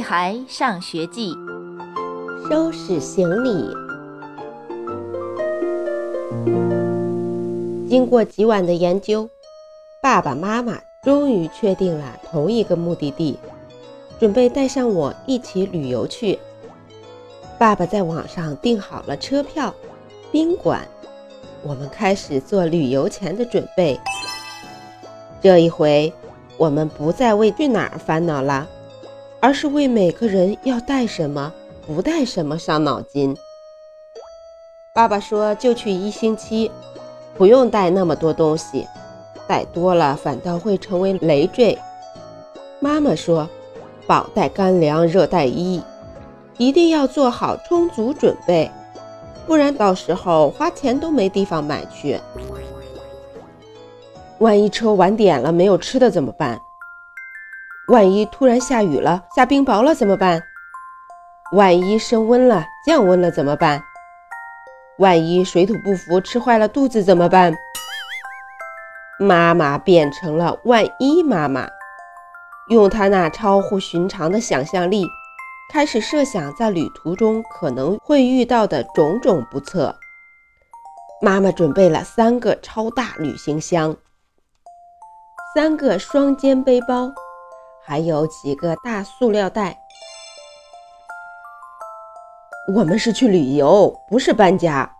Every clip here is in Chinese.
孩上学记》，收拾行李。经过几晚的研究，爸爸妈妈终于确定了同一个目的地，准备带上我一起旅游去。爸爸在网上订好了车票、宾馆，我们开始做旅游前的准备。这一回，我们不再为去哪儿烦恼了，而是为每个人要带什么、不带什么伤脑筋。爸爸说：“就去一星期，不用带那么多东西，带多了反倒会成为累赘。”妈妈说：“饱带干粮，热带衣。”一定要做好充足准备，不然到时候花钱都没地方买去。万一车晚点了，没有吃的怎么办？万一突然下雨了，下冰雹了怎么办？万一升温了，降温了怎么办？万一水土不服，吃坏了肚子怎么办？妈妈变成了万一妈妈，用她那超乎寻常的想象力。开始设想在旅途中可能会遇到的种种不测。妈妈准备了三个超大旅行箱，三个双肩背包，还有几个大塑料袋。我们是去旅游，不是搬家。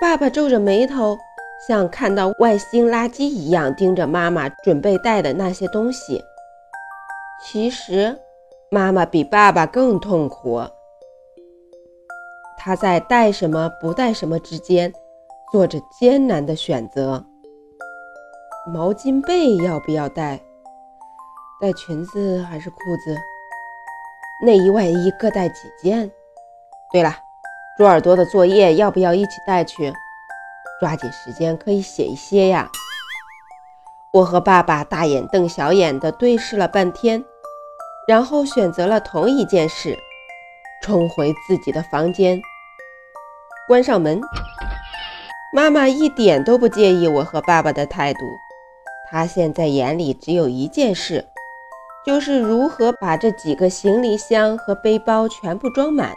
爸爸皱着眉头，像看到外星垃圾一样盯着妈妈准备带的那些东西。其实。妈妈比爸爸更痛苦，她在带什么不带什么之间做着艰难的选择。毛巾被要不要带？带裙子还是裤子？内衣外衣各带几件？对了，猪耳朵的作业要不要一起带去？抓紧时间可以写一些呀。我和爸爸大眼瞪小眼的对视了半天。然后选择了同一件事，冲回自己的房间，关上门。妈妈一点都不介意我和爸爸的态度，她现在眼里只有一件事，就是如何把这几个行李箱和背包全部装满。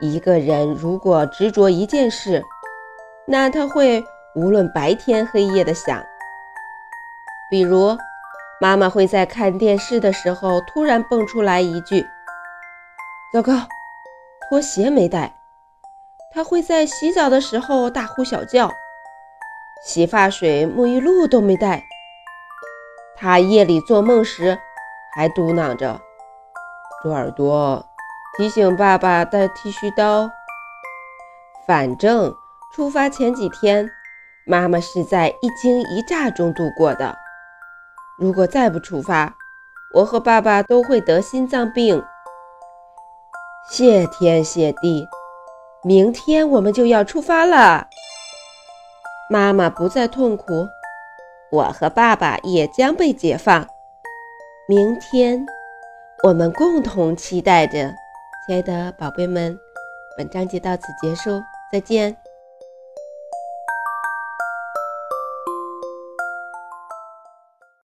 一个人如果执着一件事，那他会无论白天黑夜的想，比如。妈妈会在看电视的时候突然蹦出来一句：“糟糕，拖鞋没带。”她会在洗澡的时候大呼小叫：“洗发水、沐浴露都没带。”她夜里做梦时还嘟囔着：“猪耳朵，提醒爸爸带剃须刀。”反正出发前几天，妈妈是在一惊一乍中度过的。如果再不出发，我和爸爸都会得心脏病。谢天谢地，明天我们就要出发了。妈妈不再痛苦，我和爸爸也将被解放。明天，我们共同期待着。亲爱的宝贝们，本章节到此结束，再见。